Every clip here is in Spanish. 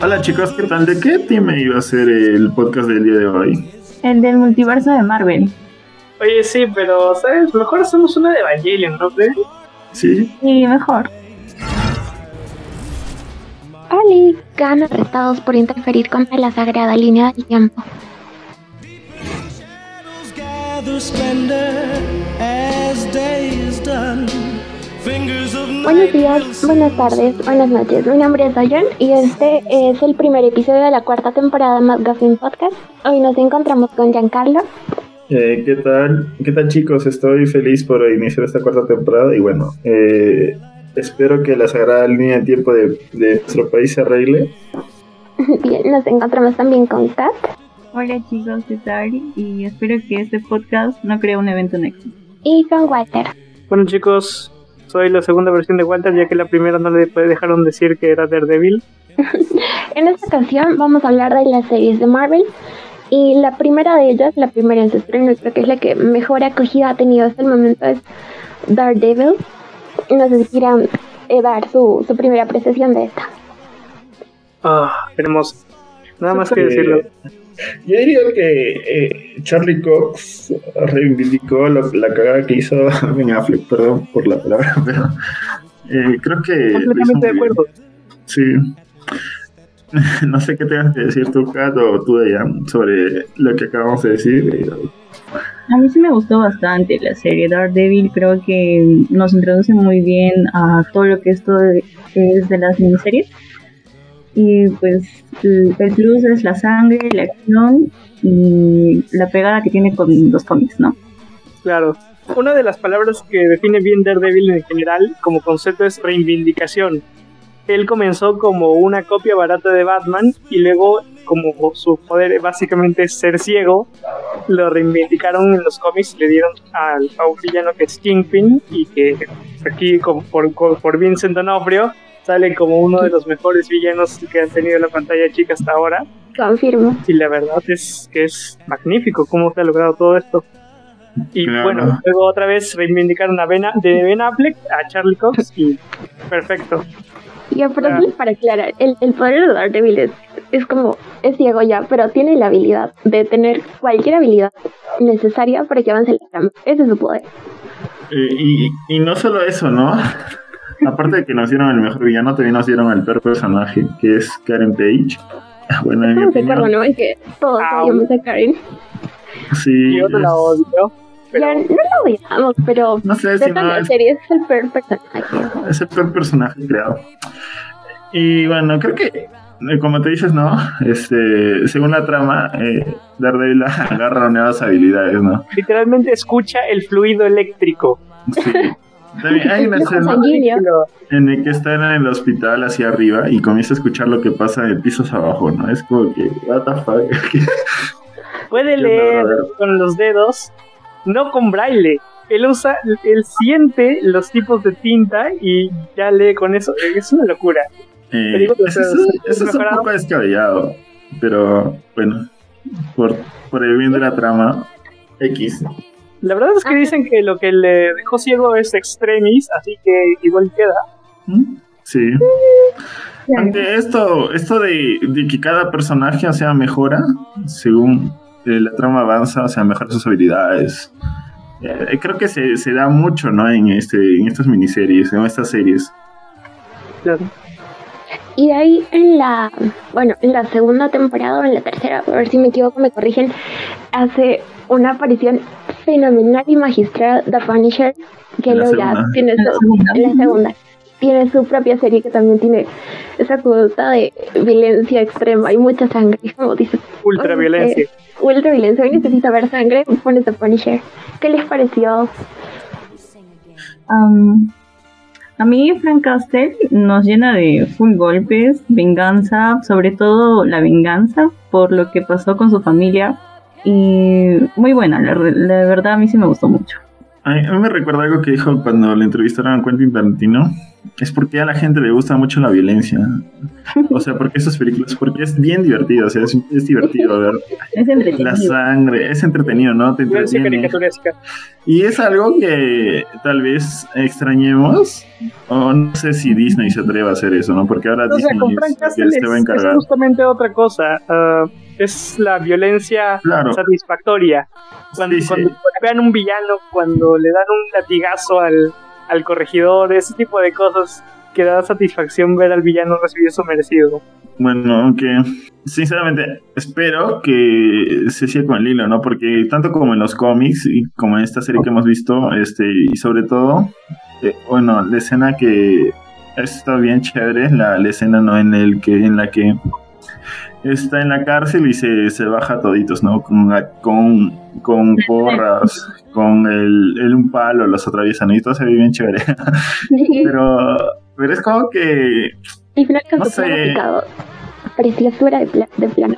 Hola chicos, ¿qué tal? ¿De qué tema iba a ser el podcast del día de hoy? El del multiverso de Marvel. Oye, sí, pero, ¿sabes? Mejor hacemos una de Evangelion, ¿no crees? Sí. Sí, mejor. Ali, quedan arrestados por interferir contra la sagrada línea del tiempo. Buenos días, buenas tardes, buenas noches. Mi nombre es Ayan y este es el primer episodio de la cuarta temporada de Magazine Podcast. Hoy nos encontramos con Giancarlo. Eh, ¿Qué tal? ¿Qué tal chicos? Estoy feliz por iniciar esta cuarta temporada y bueno, eh, espero que la sagrada línea de tiempo de, de nuestro país se arregle. Bien, nos encontramos también con Kat. Hola chicos, ¿qué tal? Y espero que este podcast no cree un evento Nexus. Y con Walter. Bueno, chicos, soy la segunda versión de Walter, ya que la primera no le dejaron decir que era Daredevil. En esta ocasión vamos a hablar de las series de Marvel. Y la primera de ellas, la primera en su estreno, creo que es la que mejor acogida ha tenido hasta el momento, es Daredevil. No sé si quieran eh, dar su, su primera apreciación de esta. Ah, hermoso. Nada más que Eh, decirlo. Yo diría que eh, Charlie Cox reivindicó la, la cagada que hizo Ben Affleck, perdón por la palabra, pero eh, creo que... Completamente de bien. acuerdo. Sí. No sé qué tengas que decir tú, Kat, o tú, Dayan, sobre lo que acabamos de decir. A mí sí me gustó bastante la serie Daredevil, creo que nos introduce muy bien a todo lo que esto es de las miniseries. Y pues el plus es la sangre, la acción y la pegada que tiene con los cómics, ¿no? Claro. Una de las palabras que define bien Daredevil en general como concepto es reivindicación. Él comenzó como una copia barata de Batman y luego, como su poder básicamente es ser ciego, lo reivindicaron en los cómics y le dieron al, a villano que es Kingpin y que aquí como por, por Vincent D'Onofrio sale como uno de los mejores villanos que han tenido la pantalla chica hasta ahora. Confirmo. Y la verdad es que es magnífico cómo se ha logrado todo esto. Y Claro. bueno, luego otra vez reivindicaron a Ben, A- de Ben Affleck a Charlie Cox y perfecto. Y aparte, Claro. para aclarar, el, el poder de Daredevil es, es como, es ciego ya, pero tiene la habilidad de tener cualquier habilidad necesaria para que avance la trama. Ese es su poder. eh, y, y no solo eso, ¿no? Aparte de que nos dieron el mejor villano, también nos dieron el peor personaje, que es Karen Page. Bueno, en mi acuerdo, opinión, ¿no? Es que todos Ah, odiamos a Karen. sí. Yo no la odio, pero Ya no la odiamos, pero No sé de si serie es el peor personaje. es el peor personaje creado. Y bueno, creo que, eh, como te dices, ¿no? Este, según la trama, eh, Daredevil agarra nuevas habilidades, ¿no? literalmente escucha el fluido eléctrico. Sí. También hay una escena en el que está en el hospital hacia arriba y comienza a escuchar lo que pasa en pisos abajo, ¿no? Es como que, what the fuck. Puede leer con los dedos, no con braille. Él usa, él siente los tipos de tinta y ya lee con eso. Es una locura. Eh, eso, es- es eso es un poco descabellado, pero bueno, por, por el bien de la trama, X. La verdad es que Ajá. dicen que lo que le dejó ciego es extremis, así que igual queda. ¿Mm? Sí. Aunque esto, esto de, de que cada personaje, o sea, mejora según eh, la trama avanza, o sea, mejora sus habilidades. Eh, creo que se, se da mucho, ¿no? En, este, en estas miniseries, en estas series. Claro. Y de ahí en la, bueno, en la segunda temporada o en la tercera, a ver si me equivoco, me corrigen, hace una aparición fenomenal y magistral The Punisher, que luego ya tiene En la su, segunda. en la segunda, tiene su propia serie que también tiene esa cuota de violencia extrema y mucha sangre, como dices, Ultra violencia. ultra violencia, hoy necesita ver sangre, pones The Punisher. ¿Qué les pareció? A mí Frank Castle nos llena de full golpes, venganza, sobre todo la venganza por lo que pasó con su familia. Y muy buena, la, re- la verdad a mí sí me gustó mucho. A mí, me recuerda algo que dijo cuando le entrevistaron a Quentin Tarantino. Es porque a la gente le gusta mucho la violencia. O sea, porque esas películas, porque es bien divertido, o sea, es, divertido ver es la sangre, es entretenido, ¿no? Te entretiene. Y es algo que tal vez extrañemos, o no sé si Disney se atreve a hacer eso, ¿no? Porque ahora Disney se va a encargar. Es justamente otra cosa. Uh, es la violencia satisfactoria. Cuando, vean un villano, cuando le dan un latigazo al, al corregidor, ese tipo de cosas que da satisfacción ver al villano recibir su merecido. Bueno, aunque sinceramente espero que se siga con el hilo, ¿no? Porque tanto como en los cómics y como en esta serie que hemos visto, este y sobre todo, eh, bueno, la escena que está bien chévere, la, la escena no en el que en la que está en la cárcel y se, se baja toditos, ¿no? Con, con, con porras, con el, el, un palo, los atraviesan y todo se ve bien chévere. pero, pero es como que... Final no sé. Preciosura de, de plano.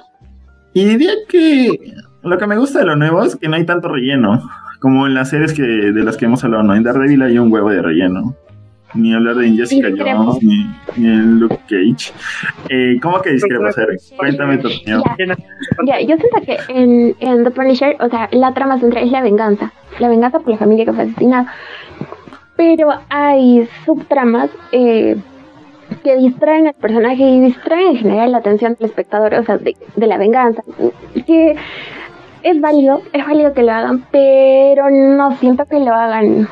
Y diría que lo que me gusta de lo nuevo es que no hay tanto relleno. Como en las series que, de las que hemos hablado, ¿no? En Daredevil hay un huevo de relleno ni hablar de Jessica Jones, ni, ni en Luke Cage. Eh, ¿Cómo que discrepas, Eric? Cuéntame tu opinión. Ya, yo siento que en, en The Punisher, o sea, la trama central es la venganza. La venganza por la familia que fue asesinada. Pero hay subtramas eh, que distraen al personaje y distraen en general la atención del espectador, o sea, de, de la venganza. Que es válido, es válido que lo hagan, pero no siento que lo hagan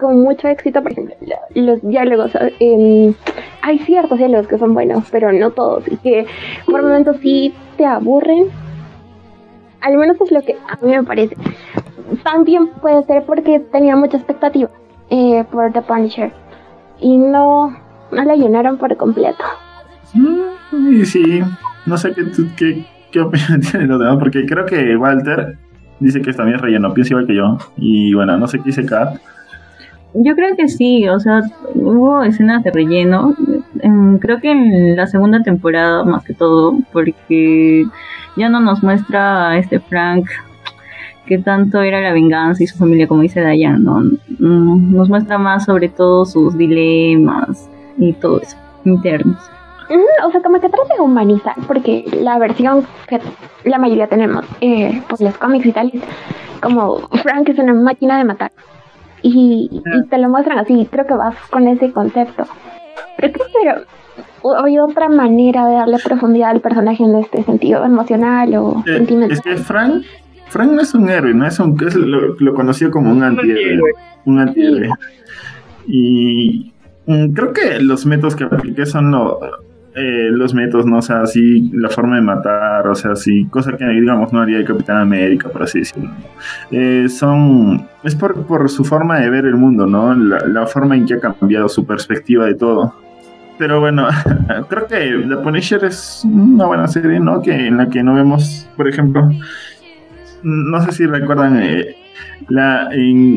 con mucho éxito, por ejemplo, los diálogos. Eh, hay ciertos diálogos que son buenos, pero no todos, y que por momentos sí te aburren. Al menos es lo que a mí me parece. También puede ser porque tenía mucha expectativa eh, por The Punisher y no, no la llenaron por completo. Mm, sí, no sé qué, qué, qué opinión tiene los demás, porque creo que Walter dice que también relleno, piensa igual que yo. Y bueno, no sé qué dice Kat yo creo que sí, o sea, hubo escenas de relleno. creo que en la segunda temporada, más que todo, porque ya no nos muestra a este Frank que tanto era la venganza y su familia, como dice Dayan, ¿no? Mm, nos muestra más sobre todo sus dilemas y todo eso, internos. O sea, como que trata de humanizar, porque la versión que la mayoría tenemos eh, por los cómics y tal, como Frank es una máquina de matar y, te lo muestran así. Creo que vas con ese concepto. Pero creo que hay otra manera de darle profundidad al personaje en este sentido emocional o eh, sentimental. Es que Frank, Frank no es un héroe, no es un es lo, lo conocido como un antihéroe. Un antihéroe. Y mm, creo que los métodos que apliqué son lo, eh, los métodos, ¿no? O sea, así la forma de matar, o sea, así, cosa que digamos no haría el Capitán América, por así decirlo. Eh, son, es por, por, su forma de ver el mundo, ¿no? La, forma en que ha cambiado su perspectiva de todo. Pero bueno, creo que The Punisher es una buena serie, ¿no? Que en la que no vemos, por ejemplo, no sé si recuerdan eh, la,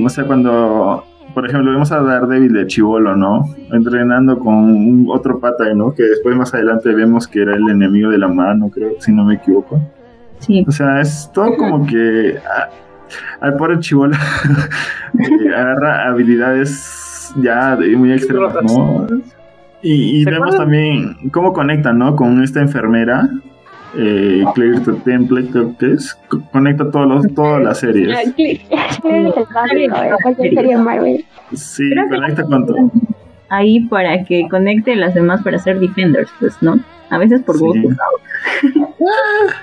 o sea, cuando por ejemplo, vemos a Daredevil de Chivolo, ¿no? Entrenando con otro pata, ¿no? Que después más adelante vemos que era el enemigo de la mano, creo, si no me equivoco. Sí. O sea, es todo como que ah, al pobre Chivolo eh, agarra habilidades ya muy extremas, ¿no? Y, y vemos también cómo conectan, ¿no? Con esta enfermera eh, Clear the Template, creo que es, conecta todos los, todas las series. Sí, conecta con todo. Ahí para que conecte las demás para ser Defenders, pues, ¿no? A veces por gusto. Ah,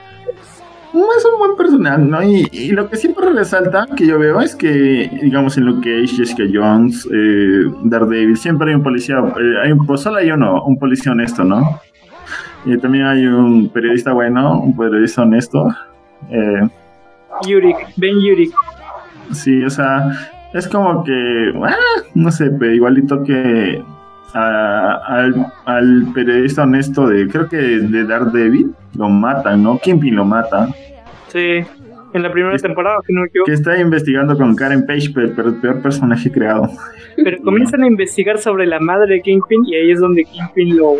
es un buen personal, ¿no? Y, lo que siempre resalta que yo veo es que, digamos, en Luke Cage, Jessica Jones, eh, Daredevil, siempre hay un policía, eh, hay un, pues solo hay uno, un policía honesto, ¿no? Y también hay un periodista bueno, un periodista honesto. Eh, Yurik, Ben Yurik. Sí, o sea, es como que, ah, no sé, pero igualito que al, periodista honesto de, creo que de Daredevil, lo matan, ¿no? Kimpin lo mata. Sí, en la primera temporada, que no me equivoco. Que está investigando con Karen Page, pero el peor personaje creado. Pero comienzan a investigar sobre la madre de Kingpin y ahí es donde Kingpin lo,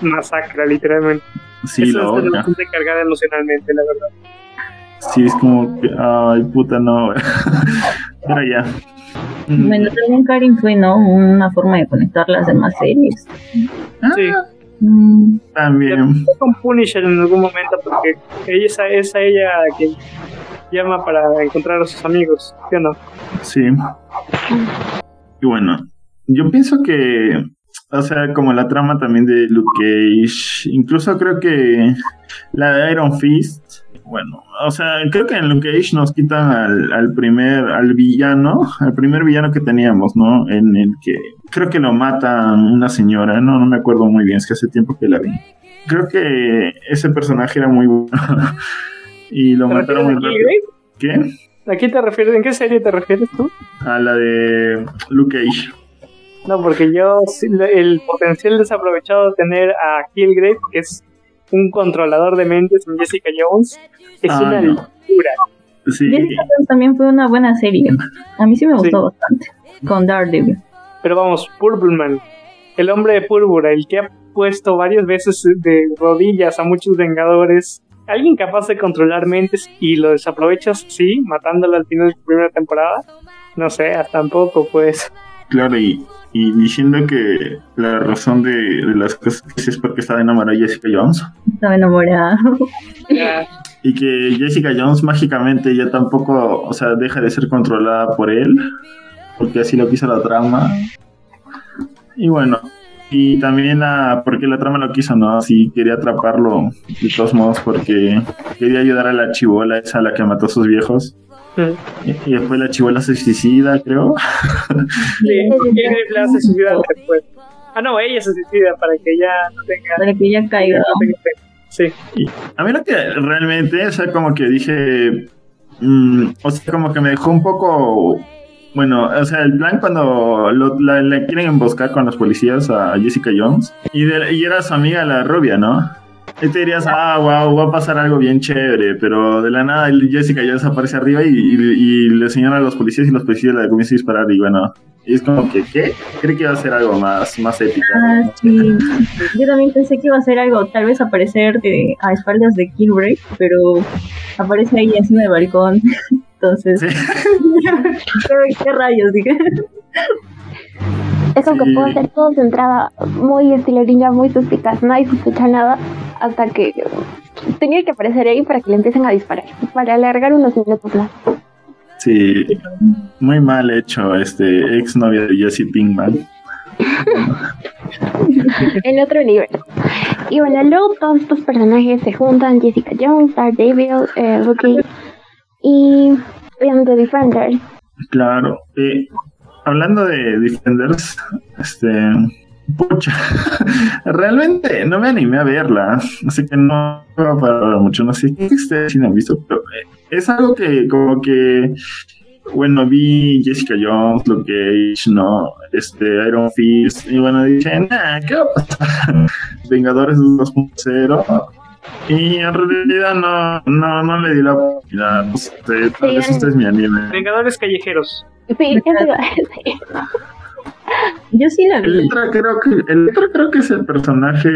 masacra, literalmente. Sí, Eso es bastante cargada emocionalmente, la verdad. Sí, es como ay, puta, no. Pero ya. Bueno, también Karin fue, ¿no? Una forma de conectar las demás series. Ah, Sí. Mm, También. Con Punisher en algún momento porque ella es a, es a ella quien llama para encontrar a sus amigos, ¿sí o no? Sí. Y bueno, yo pienso que, o sea, como la trama también de Luke Cage, incluso creo que la de Iron Fist, bueno, o sea, creo que en Luke Cage nos quitan al, al primer, al villano, al primer villano que teníamos, ¿no? En el que creo que lo mata una señora, no, no me acuerdo muy bien, es que hace tiempo que la vi. Creo que ese personaje era muy bueno. y lo ¿Te mataron muy rápido. ¿Qué? ¿A qué te refieres? ¿En qué serie te refieres tú? A la de Luke Cage. No, porque yo, sí, lo- el potencial desaprovechado de tener a Killgrave, que es un controlador de mentes en Jessica Jones, es Ah, una no. locura. Sí, Jessica Jones también fue una buena serie. A mí sí me gustó Sí. bastante. Con Daredevil. Pero vamos, Purpleman, el hombre de púrpura, el que ha puesto varias veces de rodillas a muchos vengadores, alguien capaz de controlar mentes y lo desaprovechas, sí, matándolo al final de la primera temporada. No sé, hasta tampoco, pues. Claro, y, y diciendo que la razón de, de las cosas que es porque estaba enamorada de Jessica Jones. Estaba enamorada. Y que Jessica Jones mágicamente ya tampoco, o sea, deja de ser controlada por él, porque así lo quiso la trama. Y bueno, y también a, porque la trama lo quiso, ¿no? Así quería atraparlo de todos modos porque quería ayudar a la chivola esa a la que mató a sus viejos. Y, después la chivola se suicida, creo. Sí, le hace suicidar después. Ah, no, ella se suicida para que ya no tenga. Para que ella caiga. no. Sí, Y a mí lo que realmente, o sea, como que dije, mm, o sea, como que me dejó un poco, bueno, o sea, el plan cuando lo, la, la quieren emboscar con los policías a Jessica Jones y, de- y era su amiga la rubia, ¿no? Y te dirías, ah, wow, va a pasar algo bien chévere, pero de la nada Jessica Jones aparece arriba y, y, y le señala a los policías y los policías le comienzan a disparar y bueno, y es como que, ¿qué? Creo que iba a ser algo más, más épico. Ah, sí. Yo también pensé que iba a ser algo, tal vez aparecer de, a espaldas de Killgrave, pero aparece ahí encima del balcón. Entonces, Sí. ¿qué, qué rayos? Dije. Es como Sí. que puedo hacer todo de entrada muy estilo ninja, muy suspicaz, nadie sospecha nada hasta que tenía que aparecer ahí para que le empiecen a disparar, para alargar unos minutos más. Sí, muy mal hecho este ex novia de Jesse Pinkman. en otro universo. Y bueno, luego todos estos personajes se juntan, Jessica Jones, Daredevil, eh, Loki y The Defenders. Claro. eh, hablando de Defenders, este. Pucha, realmente no me animé a verla, así que no va a parar mucho. No sé qué ustedes sí la han visto, pero eh, es algo que, como que. Bueno, vi Jessica Jones, Luke Cage, no, este, Iron Fist, y bueno, dije, nah, ¿qué va a pasar? Vengadores 2.0. Y en realidad no, no, no le di la oportunidad. No sé, tal vez Sí, este es mi anime. Vengadores Callejeros. Sí, eso iba a decir. Yo sí la vi, Electra creo que, Electra creo que es el personaje,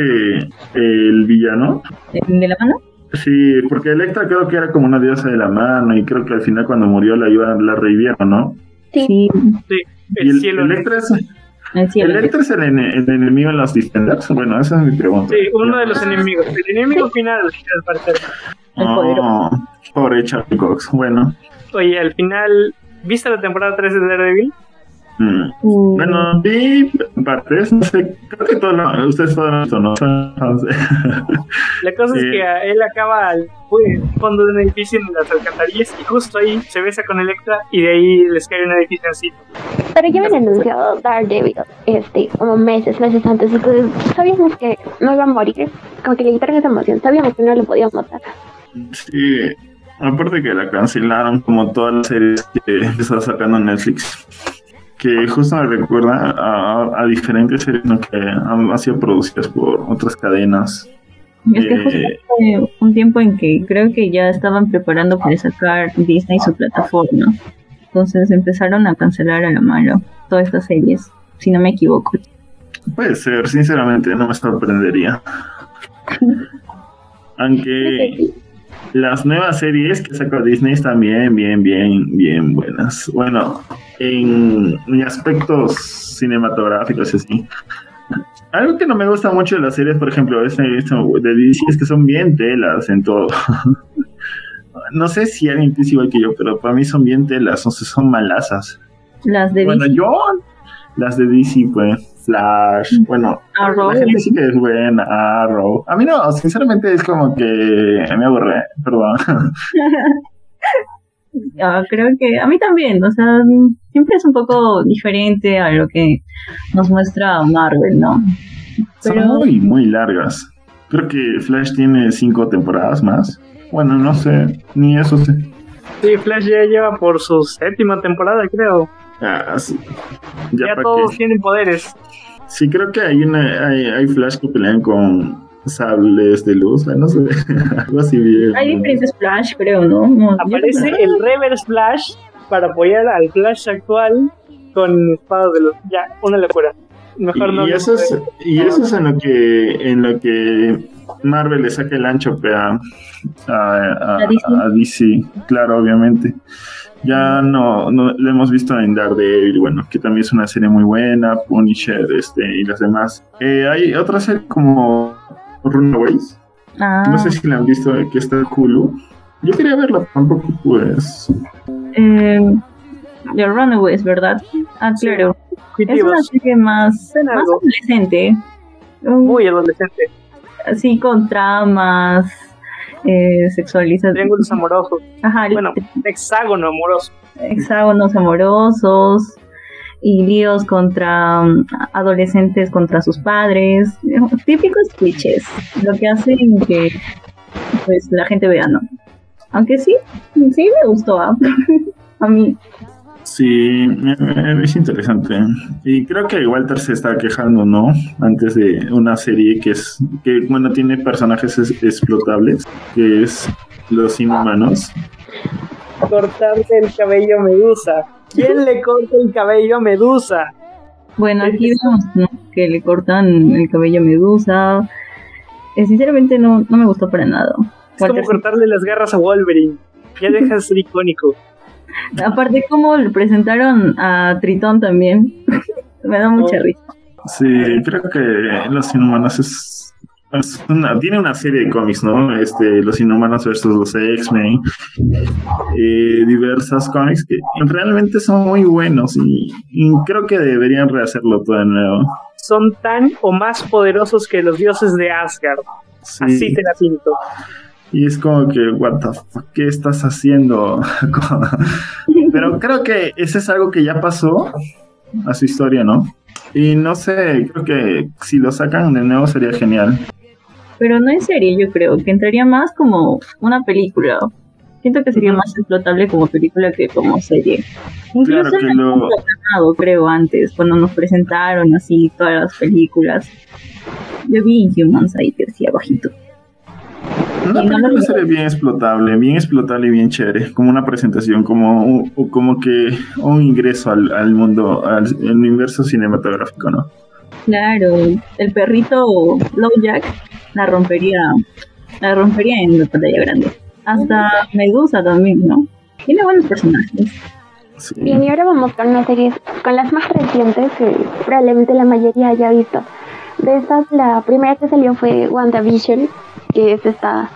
el villano. de la mano. Sí, porque Electra creo que era como una diosa de la mano y creo que al final cuando murió la iba, la revivieron, ¿no? Sí. Sí, Y el, el, cielo. Electra es, el cielo. Electra es el, ene- el enemigo en los Defenders. Bueno, esa es mi pregunta. Sí, uno de los enemigos. El enemigo final, al parecer. El poderoso. Oh, pobre Charlie Cox. Bueno, Oye, al final, ¿viste la temporada 3 de Daredevil? mm, Uh, bueno, vi partes, no sé, creo que todo lo, ustedes todo lo ¿no? La cosa es Sí. que a- él acaba al fondo de un edificio en las alcantarillas y justo ahí se besa con Electra y de ahí les cae un edificio encima. Pero ya habían anunciado Daredevil este, como meses, meses antes, entonces sabíamos que no iba a morir, como que le quitaron esa emoción, sabíamos que no lo podían matar. Sí, aparte que la cancelaron como todas las series que está sacando Netflix. Que justo me recuerda a, a diferentes series ¿no? que han, han sido producidas por otras cadenas. Es que justo Eh, fue un tiempo en que creo que ya estaban preparando para sacar Disney su plataforma. Entonces empezaron a cancelar a la mano todas estas series, si no me equivoco. puede ser, sinceramente, no me sorprendería. Aunque las nuevas series que sacó Disney están bien, bien, bien, bien buenas. Bueno, en, aspectos cinematográficos, así. Algo que no me gusta mucho de las series, por ejemplo, es, de DC, es que son bien telas en todo. no sé si alguien piensa igual que yo, pero para mí son bien telas, o sea, son malasas. Las de bueno, yo, las de DC, pues. Flash, bueno, la gente sí que es buena, Arrow. A mí no, sinceramente es como que me aburre, perdón. creo que a mí también, o sea, siempre es un poco diferente a lo que nos muestra Marvel, ¿no? Son muy, muy largas. Creo que Flash tiene cinco temporadas más. Bueno, no sé, ni eso sé. Sí, Flash ya lleva por su séptima temporada, creo. Ah, sí. Ya, todos tienen poderes. Sí, creo que hay una hay, hay Flash que pelean con sables de luz, no sé, algo así bien. Hay diferentes Flash, creo, ¿no? Aparece el Reverse Flash para apoyar al Flash actual con espadas de luz. Ya, una locura. Mejor y, no. Y eso, es, y eso es en lo que en lo que Marvel le saca el ancho a, a, a, DC, claro, obviamente. Ya no, no lo hemos visto en Daredevil, bueno, que también es una serie muy buena, Punisher, este, y las demás. Eh, hay otra serie como Runaways. Ah. No sé si la han visto, que está en Hulu. Yo quería verla, tampoco pues. Eh, The Runaways, ¿verdad? Ah, claro. Es una serie más, más adolescente. Muy adolescente. Así con tramas eh, sexualizados. Triángulos amorosos. Ajá. Bueno, hexágono amoroso. Hexágonos amorosos y líos contra um, adolescentes contra sus padres. Típicos clichés. Lo que hace que pues la gente vea, ¿no? Aunque sí, sí me gustó ¿ah? a mí. Sí, es interesante. Y creo que Walter se está quejando, ¿no? Antes de una serie que es, que bueno, tiene personajes explotables, que es Los Inhumanos. Cortarle el cabello a Medusa. ¿Quién le corta el cabello a Medusa? Bueno, aquí vemos que le cortan el cabello a Medusa. Eh, sinceramente no, no me gustó para nada. Es como cortarle las garras a Wolverine. Ya deja de ser icónico. Aparte, como le presentaron a Tritón también. Me da mucha oh. risa. Sí, creo que Los Inhumanos es, tiene una serie de cómics, ¿no? Este, Los Inhumanos versus los X-Men. Eh, diversas cómics que realmente son muy buenos y, creo que deberían rehacerlo todo de nuevo. Son tan o más poderosos que los dioses de Asgard. Así te la pinto. Y es como que, what the fuck, ¿qué estás haciendo? Pero creo que ese es algo que ya pasó a su historia, ¿no? Y no sé, creo que si lo sacan de nuevo sería genial. Pero no en serie, yo creo, que entraría más como una película. Siento que sería más explotable como película que como serie. Incluso claro que lo... creo, antes, cuando nos presentaron así todas las películas. Yo vi Inhumans ahí que decía bajito. Una película sería bien explotable, bien explotable y bien chévere, como una presentación, como, como que un ingreso al, mundo, al, universo cinematográfico, ¿no? Claro, el perrito Jack la rompería, la rompería en la pantalla grande. Hasta Medusa también, ¿no? Tiene buenos personajes. Bien, y ahora vamos con las series, con las más recientes que probablemente la mayoría haya visto. De estas, la primera que salió fue WandaVision, que es esta...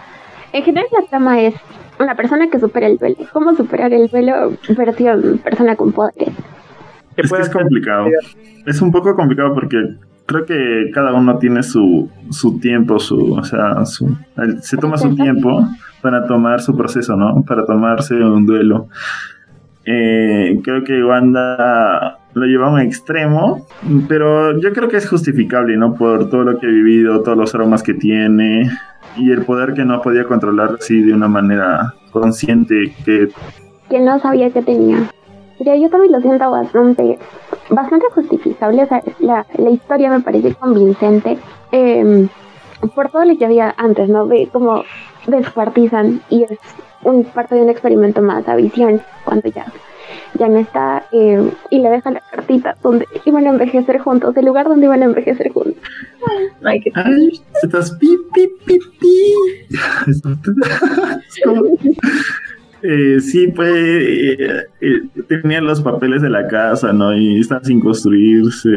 En general la trama es una persona que supera el duelo. ¿Cómo superar el duelo versión persona con poderes? Es que es complicado. Es un poco complicado porque creo que cada uno tiene su, su tiempo, su, o sea, su, se toma su tiempo para tomar su proceso, ¿no? Para tomarse un duelo. Eh, creo que Wanda lo lleva a un extremo, pero yo creo que es justificable, ¿no? Por todo lo que ha vivido, todos los aromas que tiene, y el poder que no podía controlar así de una manera consciente que... Que no sabía que tenía. yo también lo siento bastante, bastante justificable, o sea, la, la historia me parece convincente em, por todo lo que había antes, ¿no? Ve cómo descuartizan y es un parte de un experimento más a visión cuando ya ya no está em, y le deja la cartita donde iban a envejecer juntos, el lugar donde iban a envejecer juntos. Ay, qué Ay, estás pi, pi, pi, pi. Es como- Eh, sí, pues eh, eh, tenían los papeles de la casa, ¿no? Y están sin construirse.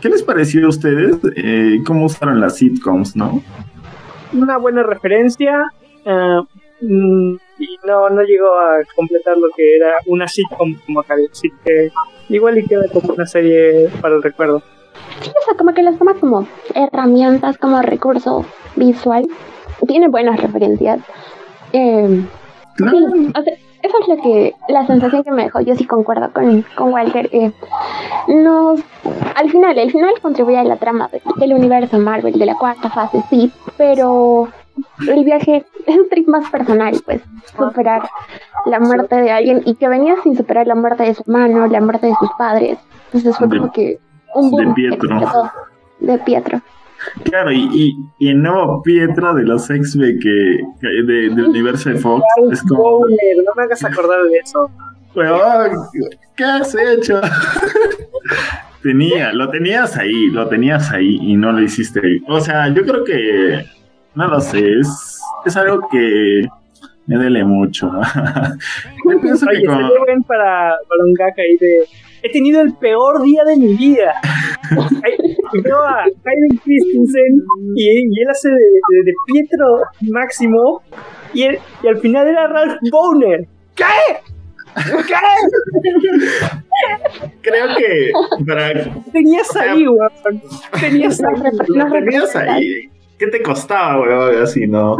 ¿Qué les pareció a ustedes? Eh, ¿Cómo usaron las sitcoms, no? Una buena referencia. eh, y no, no llegó a completar lo que era una sitcom como tal. Así que igual y queda como una serie para el recuerdo. Sí, o sea, como que las toma como herramientas, como recurso visual. Tiene buenas referencias. Eh, Claro. Sí, o sea, eso es lo que, la sensación que me dejó. Yo sí concuerdo con, con Walter. eh, nos, al final, el final contribuye a la trama de- del universo Marvel de la cuarta fase, sí, pero el viaje es un trip más personal, pues, superar la muerte de alguien y que venía sin superar la muerte de su hermano, la muerte de sus padres. Entonces fue De- como que un de boom Pietro. explotó. De Pietro. Claro, y, y, y el nuevo Pietro de los X-Men que, que de- del universo de Fox es como, no me hagas acordar de eso. weón, ¿qué has hecho? Tenía, lo tenías ahí, lo tenías ahí y no lo hiciste. O sea, yo creo que, no lo sé, es, es algo que me duele mucho. yo pienso Oye, que sería buen para, para un gag ahí de. He tenido el peor día de mi vida. Veo a Hayden Christensen y, y él hace de, de- de Pietro Máximo y, él- y al final era Ralph Bowner. ¿Qué? ¿Qué? creo que para Tenías sea, ahí, weón. Tenías ahí. tenías ahí. ¿Qué te costaba, weón? Así, ¿no?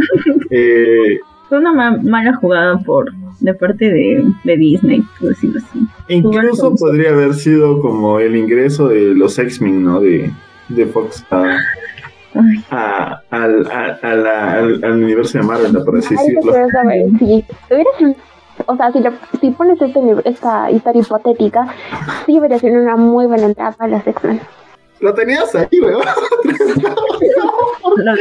Eh, Fue una ma- mala jugada por de parte de, de Disney, por decirlo así. Incluso podría haber sido como el ingreso de los X-Men, ¿no? De, de Fox a, a- al, a- a la- al, al universo de Marvel, por así decirlo. sido- o sea, si, si pones este esta historia hipotética, sí hubiera sido una muy buena entrada para los X-Men. Lo tenías ahí, weón. lo.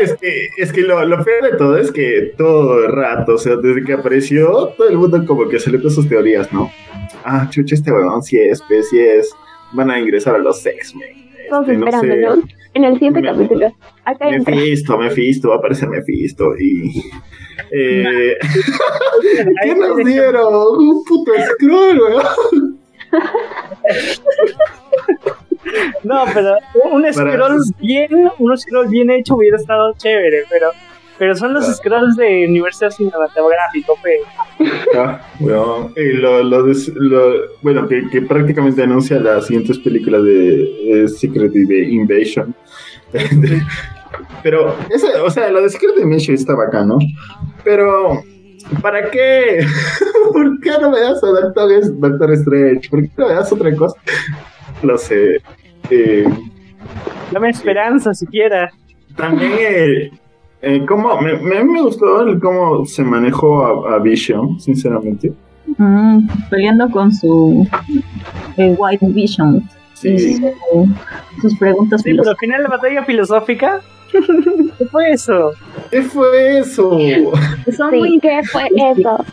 Es que, es que lo, lo peor de todo es que todo el rato, o sea, desde que apareció, todo el mundo como que salió con sus teorías, ¿no? Ah, chucha, este weón, si es, pues, si es. Van a ingresar a los X-Men. Todos Este, no sé. esperándolo en el siguiente Me- capítulo. Acá. Mephisto, Mephisto, va a aparecer Mephisto y... Eh, ¿Qué nos dieron? Un puto scroll, weón. No, pero un scroll bien, un scroll bien hecho hubiera estado chévere, pero, pero son los Ah. scrolls de universo cinematográfico, pe. Ah, weón. Y lo, lo bueno, que, que prácticamente anuncia las siguientes películas de eh, Secret Invasion. Pero, ese, o sea, lo de Secret Invasion está bacán, ¿no? Pero, ¿para qué? ¿Por qué no me das a Doctor, Doctor Strange? ¿Por qué no me das otra cosa? No sé. Eh, Dame esperanza siquiera. También, eh, eh, cómo, me, me, me gustó el cómo se manejó a, a Vision, sinceramente. Mm, peleando con su eh, White Vision y Sí, su- sus preguntas Sí, pero al filosóficas. final la batalla filosófica. ¿Qué fue eso? ¿qué fue eso? Son Sí, muy ¿qué fue eso?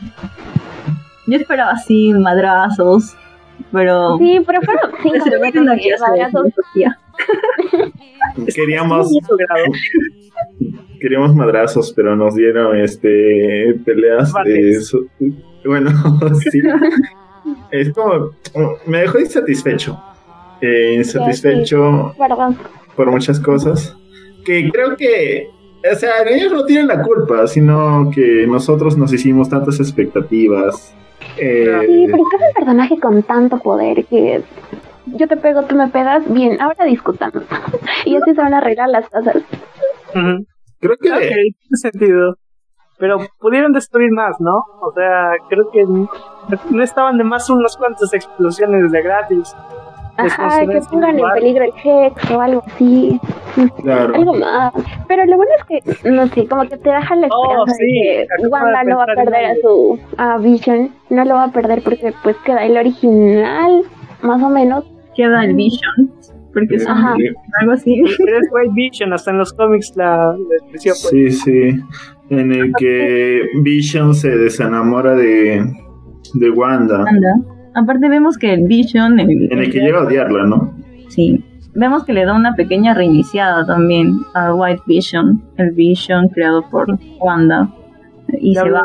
Yo esperaba así madrazos, pero Sí, pero fueron cinco minutos de de madrazos. Queríamos, queríamos madrazos, pero nos dieron este peleas. Bates. su- bueno, sí. Es como, me dejó insatisfecho. Eh, insatisfecho Perdón. por muchas cosas. Que creo que, o sea, ellos no tienen la culpa, sino que nosotros nos hicimos tantas expectativas. Eh, Sí, pero es que es un personaje con tanto poder que yo te pego, tú me pegas, bien, ahora discutamos. y así se van a arreglar las cosas. Ujú. creo que Ok, tiene sentido. Pero pudieron destruir más, ¿no? O sea, creo que no estaban de más unas cuantas explosiones de gratis. Ajá, que pongan en peligro el Hex o algo así. Claro. Algo más. Pero lo bueno es que, no sé, como que te deja la Oh, esperanza sí, de que Wanda no va a perder a su a Vision. No lo va a perder porque pues queda el original, más o menos. Queda el Vision, porque Ajá. algo así. Pero es White Vision, hasta en los cómics la, la expresión pues. Sí, sí. En el que Vision se desenamora de, de Wanda. Anda. Aparte vemos que el Vision, el, En el que llega a odiarla, ¿no? sí, vemos que le da una pequeña reiniciada también a White Vision, el Vision creado por Wanda, y se va.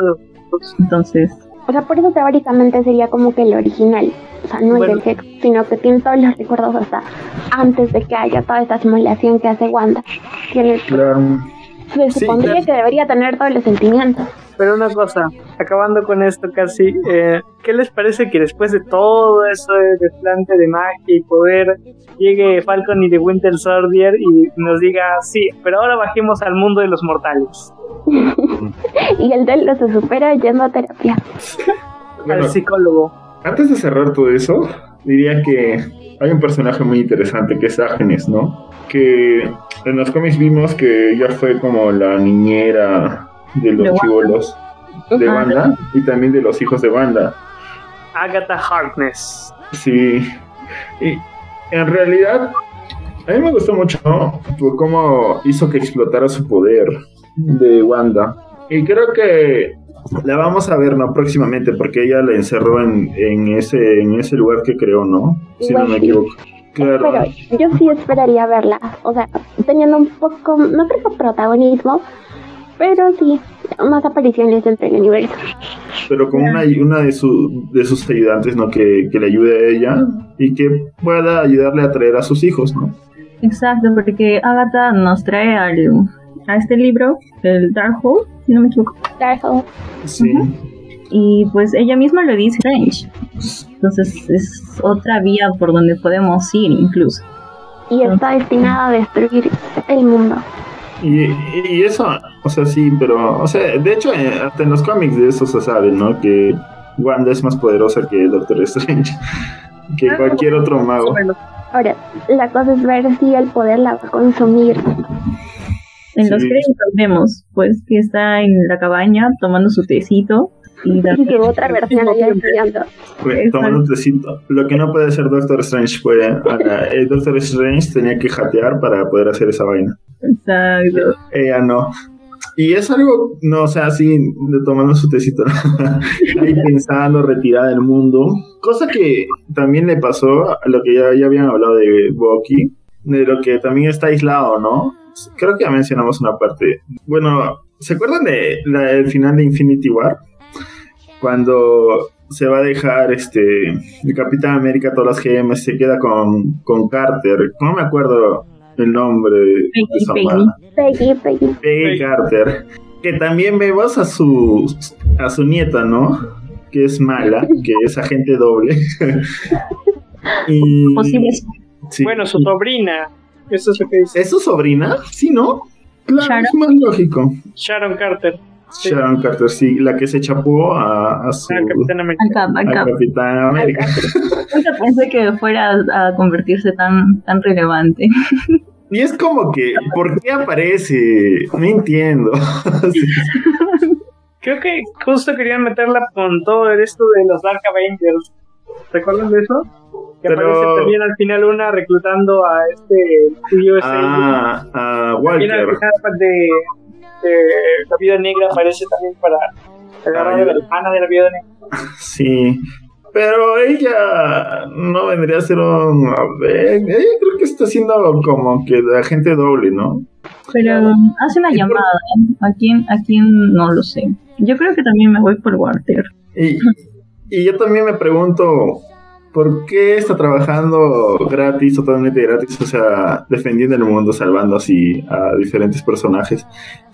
Entonces. O sea, por eso teóricamente sería como que el original. O sea, no el del Hex, sino que tiene todos los recuerdos hasta antes de que haya toda esta simulación que hace Wanda. se supondría que debería tener todos los sentimientos. Pero una cosa, acabando con esto casi, eh, ¿qué les parece que después de todo eso de desplante de magia y poder, llegue Falcon y The Winter Soldier y nos diga, sí, pero ahora bajemos al mundo de los mortales? y el de se supera yendo a terapia. al psicólogo. Antes de cerrar todo eso, diría que hay un personaje muy interesante que es Agnes, ¿no? Que en los cómics vimos que ella fue como la niñera de los chivolos de banda y también de los hijos de banda. Agatha Harkness. Sí. Y en realidad, a mí me gustó mucho cómo hizo que explotara su poder de Wanda. Y creo que la vamos a ver no próximamente porque ella la encerró en, en ese en ese lugar que creó, ¿no? Si no me equivoco. Claro. yo sí esperaría verla, o sea, teniendo un poco, no creo que protagonismo, pero sí, más apariciones dentro del universo. Pero con una, una de, su, de sus ayudantes, ¿no? Que, que le ayude a ella y que pueda ayudarle a traer a sus hijos, ¿no? Exacto, porque Agatha nos trae al, a este libro, el Darkhold, si no me equivoco. Darkhold. Sí. Y pues ella misma lo dice Strange. Entonces es otra vía por donde podemos ir incluso. Y está destinada a destruir el mundo. Y, eso, o sea, sí, pero, o sea, de hecho, eh, hasta en los cómics de eso se sabe, ¿no? Que Wanda es más poderosa que Doctor Strange, que ah, cualquier otro mago. Ahora, la cosa es ver si el poder la va a consumir. En los créditos vemos, pues, que está en la cabaña tomando su tecito que otra versión allá estudiando. tomando un tecito. Lo que no puede hacer Doctor Strange fue. el Doctor Strange tenía que jatear para poder hacer esa vaina. Exacto. Ella no. Y es algo, no, o sea, así, tomando su tecito, ahí pensando, retirada del mundo. Cosa que también le pasó a lo que ya, ya habían hablado de Bucky, de lo que también está aislado, ¿no? Creo que ya mencionamos una parte. Bueno, ¿se acuerdan de el final de Infinity War? Cuando se va a dejar este el Capitán América todas las gemas, se queda con, con Carter. No me acuerdo el nombre de su Peggy, Peggy. Peggy Carter. Que también vemos a su, a su nieta, ¿no? Que es mala, que es agente doble. y, Bueno, su sobrina. Eso es lo que dice. ¿Es su sobrina? Sí, ¿no? Claro, es más lógico. Sharon Carter. Sharon Carter, sí, la que se chapó a, a su. Al Capitán América. Al, Capitán América. Nunca pensé que fuera a convertirse tan, tan relevante. Y es como que, ¿por qué aparece? No entiendo. Creo que justo querían meterla con todo esto de los Dark Avengers. ¿Recuerdan de eso? Que aparece también al final una reclutando a este USA. Ah, a Walker. al final de, la vida negra aparece también para agarrar a la hermana de la vida negra. Sí. Pero ella no vendría a ser un. A ver, ella creo que está haciendo como que de agente doble, ¿no? Pero hace una llamada. ¿A quién, ¿A quién? No lo sé. Yo creo que también me voy por Walter. Y, y yo también me pregunto. ¿Por qué está trabajando gratis, totalmente gratis? O sea, defendiendo el mundo, salvando así a diferentes personajes.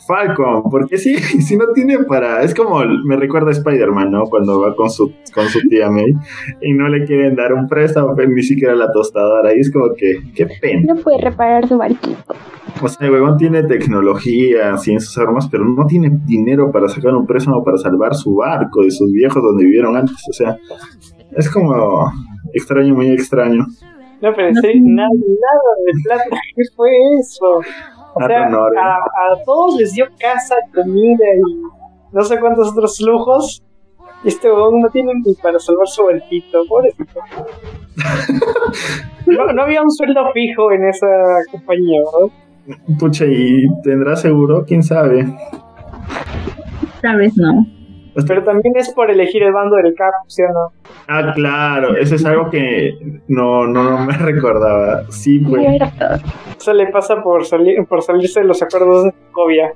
Falcon, porque sí, si no tiene para. Es como me recuerda a Spider-Man, ¿no? Cuando va con su, con su tía May y no le quieren dar un préstamo, ni siquiera la tostadora. Y es como que, qué pena. No puede reparar su barquito. O sea, el huevón tiene tecnología, sus armas, pero no tiene dinero para sacar un préstamo para salvar su barco de sus viejos donde vivieron antes. O sea, es como extraño, muy extraño. No pensé nada, nada de plata. ¿Qué fue eso? O sea, a, todos les dio casa, comida y no sé cuántos otros lujos. Y este huevón no tiene ni para salvar su vueltito, pobrecito. no, no había un sueldo fijo en esa compañía, ¿verdad? Pucha, ¿y tendrá seguro? ¿Quién sabe? Tal vez no. Pero también es por elegir el bando del Cap, ¿sí o no? Ah, claro, eso es algo que no, no, no me recordaba. Sí, pues. Eso le pasa por, salir, por salirse de los acuerdos de Covia.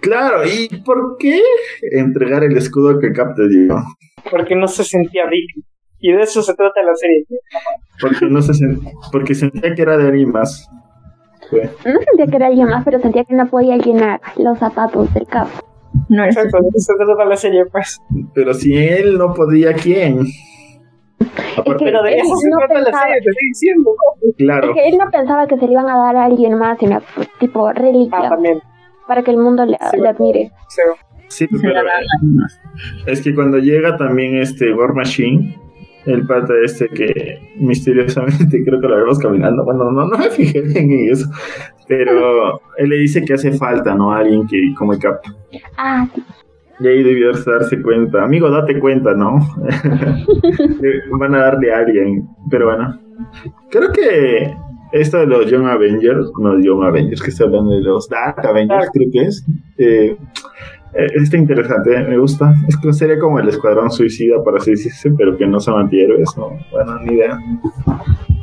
Claro, ¿y por qué entregar el escudo que Cap te dio? Porque no se sentía digno. Y de eso se trata la serie. Porque no se porque sentía que era de alguien más. No sentía que era alguien más, pero sentía que no podía llenar los zapatos del Cap. No, Exacto, de eso se trata la serie, pues. Pero si él no podía, ¿quién? pero de eso se trata la serie, te estoy diciendo. Claro. Es que él no pensaba que se le iban a dar a alguien más, sino pues, tipo reliquia. Ah, también para que el mundo le, admire. Sí, pero es que cuando llega también este War Machine, el pata este que misteriosamente creo que lo vemos caminando, bueno, no, no me fijé en eso, pero él le dice que hace falta, ¿no? Alguien que como el cap. Ah, Y ahí debió darse cuenta, amigo, date cuenta, ¿no? Van a darle a alguien, pero bueno. Creo que esto de los Young Avengers, no Young Avengers, que está hablando de los Dark Avengers, creo que es. Eh, eh, está interesante, me gusta. Es que sería como el Escuadrón Suicida, para así decirse, pero que no son antihéroes, ¿no? Bueno, ni idea.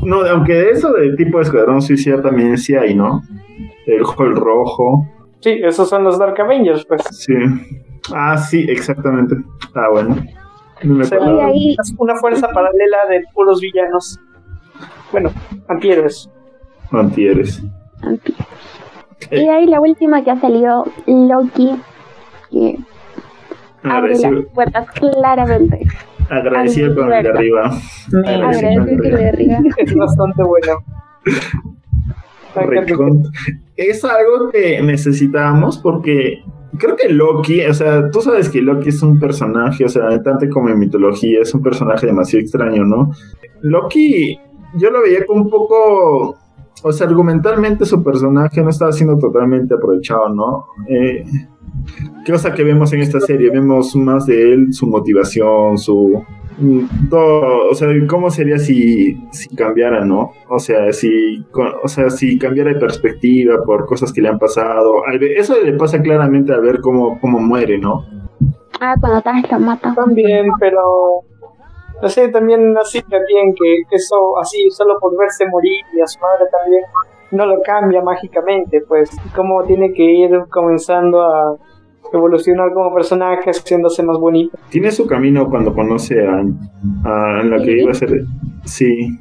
No, aunque eso de tipo de Escuadrón Suicida también sí hay, ¿no? El Hall Rojo. Sí, esos son los Dark Avengers, pues. Sí. Ah, sí, exactamente. Ah, bueno. No Es una fuerza paralela de puros villanos. Bueno, antihéroes. Antieres. Y ahí la última que ha salido, Loki, que abre las puertas claramente. Agradecido con el de arriba. Agradecido con el de arriba. Es bastante bueno. Es algo que necesitábamos porque creo que Loki, o sea, tú sabes que Loki es un personaje, o sea, tanto como en mitología, es un personaje demasiado extraño, ¿no? Loki, yo lo veía como un poco o sea, argumentalmente su personaje no estaba siendo totalmente aprovechado, ¿no? Eh, ¿Qué cosa que vemos en esta serie? Vemos más de él, su motivación, su... Todo, o sea, ¿cómo sería si, si cambiara, no? O sea, si, o sea, si cambiara de perspectiva por cosas que le han pasado. Eso le pasa claramente al ver cómo, cómo muere, ¿no? Ah, cuando tal lo mata. También, pero no sé, también así también que, eso así solo por verse morir y a su madre también no lo cambia mágicamente, pues como tiene que ir comenzando a evolucionar como personaje, haciéndose más bonito. Tiene su camino cuando conoce a, a la que iba a ser, sí,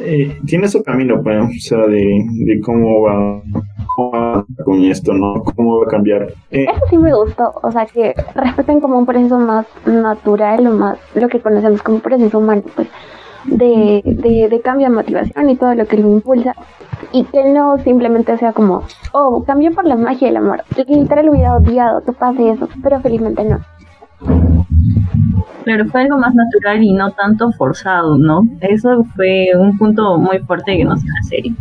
eh, tiene su camino, pues, o sea, de, de cómo va con esto, ¿no? ¿Cómo va a cambiar? Eh, Eso sí me gustó, o sea, que respeten como un proceso más natural, o más lo que conocemos como proceso humano, pues, de, de, de cambio de motivación y todo lo que lo impulsa. Y que no simplemente sea como, oh, cambió por la magia del amor. Literal hubiera odiado que pase eso, pero felizmente no. Pero fue algo más natural y no tanto forzado, ¿no? Eso fue un punto muy fuerte que nos dio la serie.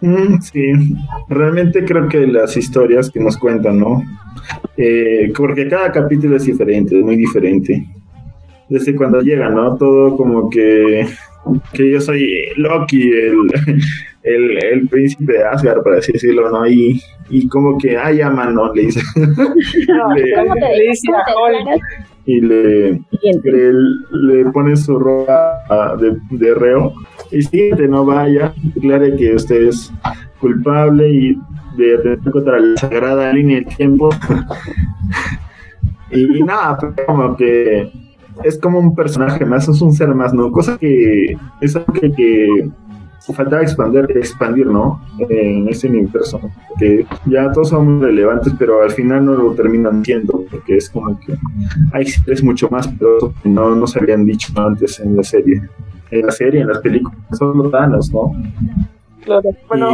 Mm, sí, realmente creo que las historias que nos cuentan, ¿no? Eh, porque cada capítulo es diferente, es muy diferente. Desde cuando llega, ¿no? Todo como que, que yo soy Loki, el, el, el príncipe de Asgard, por así decirlo, ¿no? Y, y como que, ay, llama, ¿no? Le dice. No, le, ¿cómo te, le dice y le, le, le, pone su ropa de, de reo y siente, no vaya, declare que usted es culpable y de atentar contra la sagrada línea del tiempo. y, nada, como que es como un personaje más, es un ser más, ¿no? Cosa que es algo que, que faltaba expandir, expandir, ¿no? En ese universo, que ya todos son muy relevantes, pero al final no lo terminan siendo, porque es como que hay es mucho más, pero no, no se habían dicho antes en la serie en la serie, en las películas, son los Thanos, ¿no? Claro, bueno,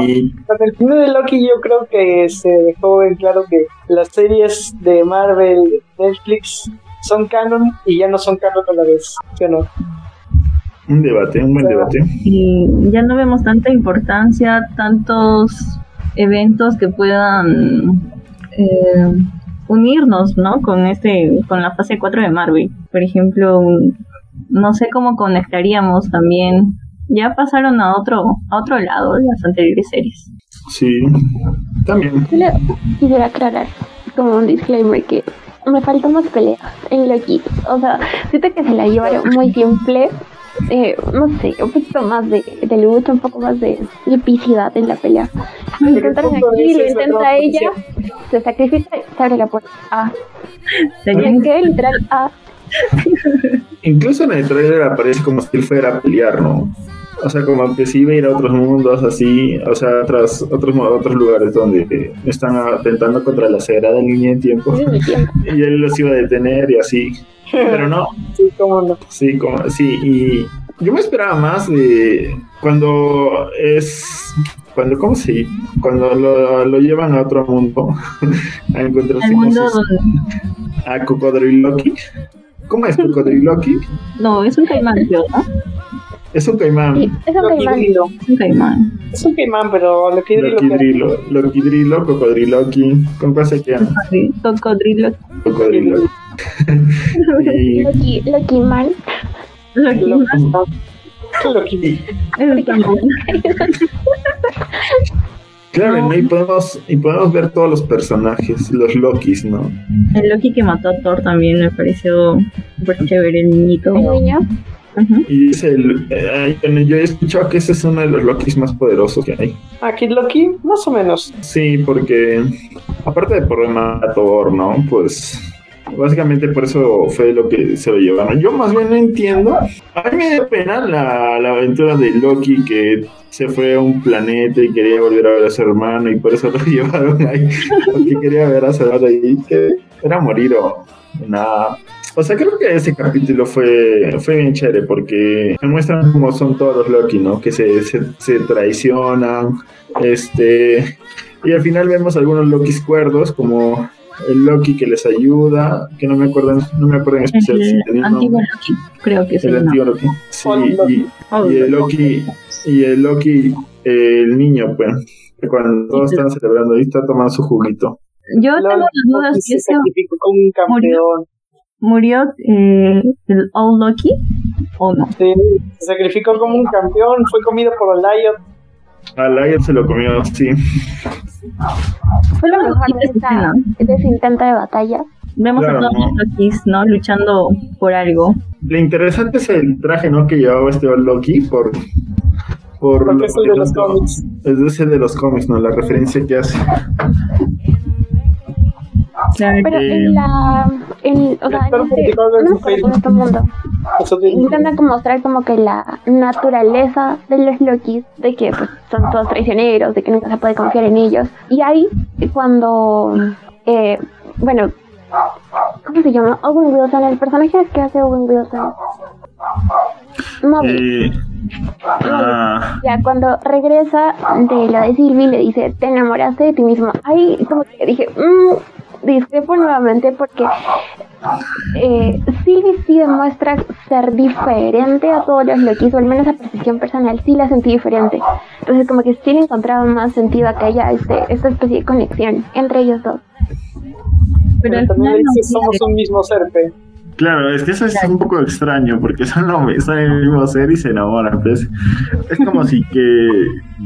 con el final de Loki yo creo que se dejó en claro que las series de Marvel, Netflix son canon y ya no son canon a la vez, ¿sí o no? Un debate, un buen debate. Y ya no vemos tanta importancia, tantos eventos que puedan eh, unirnos, ¿no? Con este, con la fase 4 de Marvel. Por ejemplo, no sé cómo conectaríamos también. Ya pasaron a otro, a otro lado de las anteriores series. Sí, también. quisiera aclarar como un disclaimer que me faltó más peleas en Loki. O sea, siento que se la llevaron muy simple. Eh, no sé, un poquito más de, de lucha, un poco más de epicidad en la pelea. Lo intentaron aquí, lo intenta ella, se sacrifica y se abre la puerta. Ah, Tenía que literal, ah, Incluso en el trailer aparece como si él fuera a pelear, ¿no? O sea, como que sí iba a ir a otros mundos así, o sea, otros, otros, otros lugares donde están atentando contra la sagrada línea de tiempo. sí. Y él los iba a detener y así. Pero no, Sí, cómo no. sí, como, sí, y yo me esperaba más de cuando es, cuando, ¿cómo se Cuando lo, lo llevan a otro mundo, a encontrarse con mundo sus- a Cocodriloqui. ¿Cómo es Cocodriloqui? No, es un caimán, ¿no? Es un caimán. Sí, es un Loki caimán. Drilo. Es un caimán. Es un caimán, pero lo que Loquidrilo, Loquidrilo, Cocodriloqui. ¿Con cuál se Cocodrilo. Cocodriloqui. Loki, Loki Man. Loki. y- Es un caimán. claro, ¿no? y, podemos, y podemos ver todos los personajes, los Lokis, ¿no? El Loki que mató a Thor también me pareció súper chévere, el niñito. El niño. Y es el, eh, bueno, yo he escuchado que ese es uno de los Lokis más poderosos que hay. Ah, Kid Loki, más o menos. Sí, porque aparte de por matar a Thor, ¿no? Pues básicamente por eso fue lo que se lo llevaron. Yo más bien no entiendo. A mí me dio pena la, la aventura de Loki que se fue a un planeta y quería volver a ver a su hermano y por eso lo llevaron ahí. Porque quería ver a su hermano ahí. Que era morir o nada. O sea, creo que ese capítulo fue, fue bien chévere porque me muestran cómo son todos los Loki, ¿no? Que se, se, se traicionan, este... Y al final vemos algunos Lokis cuerdos, como el Loki que les ayuda, que no me acuerdo, no me acuerdo en especial si El tenía un antiguo nombre. Loki, creo que es El el antiguo Loki. Sí, y, y el Loki, y el Loki, eh, el niño, pues, que cuando todos están celebrando ahí está tomando su juguito. Yo tengo las dudas si se ese sacrificó como un campeón. Murió eh, el Old Loki o no. Sí, se sacrificó como un campeón, fue comido por Oliot. A Lion se lo comió, sí. Fue lo mejor de, esta, escena. de ese intento de batalla. Vemos Claro, a todos ¿no? los Lokis, ¿no? Luchando por algo. Lo interesante es el traje, ¿no? Que llevaba este Old Loki por... Por Porque lo es el de los cómics. Es de ese de los cómics, ¿no? La referencia que hace. Claro, Pero en la. En, o sea, en este, no algo en este mundo. Intentan como mostrar como que la naturaleza de los Lokis, de que pues, son todos traicioneros, de que nunca se puede confiar en ellos. Y ahí, cuando. Eh, bueno. ¿Cómo se llama? Owen Wilson, el personaje que hace Owen Wilson. Moby. Eh, ah, Ya cuando regresa de la de Sylvie le dice, te enamoraste de ti mismo. Ahí como que dije, mmm, discrepo nuevamente porque eh, Sylvie sí demuestra ser diferente a todos los Lokis, o al menos a percepción personal, sí la sentí diferente. Entonces como que sí le encontraba más sentido a que haya este, esta especie de conexión entre ellos dos. pero también no somos un mismo ser, pe. Claro, es que eso es un poco extraño porque son, lo, son el mismo ser y se enamoran. Pues. Es como si que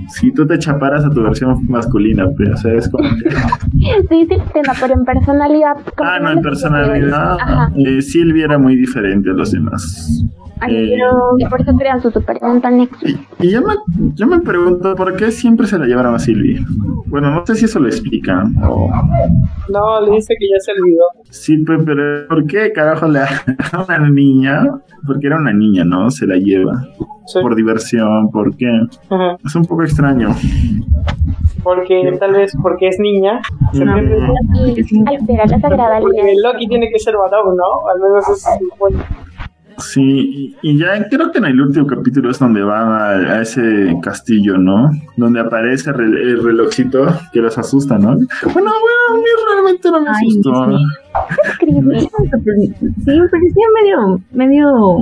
si tú te chaparas a tu versión masculina, pues, o sea, es como que- Sí, sí, pero en personalidad... Ah, no, en personalidad. Eh, Silvia era muy diferente a los demás. Ay, Eh, pero y por eso crean su supermental nexus. Y, y yo, me, yo me pregunto por qué siempre se la llevaron a Silvia. Bueno, no sé si eso lo explican. O... No, le dice que ya se olvidó. Sí, pe- pero ¿por qué carajo la, a una niña? Porque era una niña, ¿no? Se la lleva. Sí. Por diversión, ¿por qué? Ajá. Es un poco extraño. Porque tal vez porque es niña. Se No. pierde- Y altera la sagrada línea. Porque Loki tiene que ser varón, ¿no? Al menos es bueno. Sí, y, y ya creo que en el último capítulo es donde van a, a ese castillo, ¿no? Donde aparece el, el relojcito que los asusta, ¿no? Bueno, bueno, a mí realmente no me Ay, asustó. sí. Creepy. Sí, me parecía medio, medio